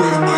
With a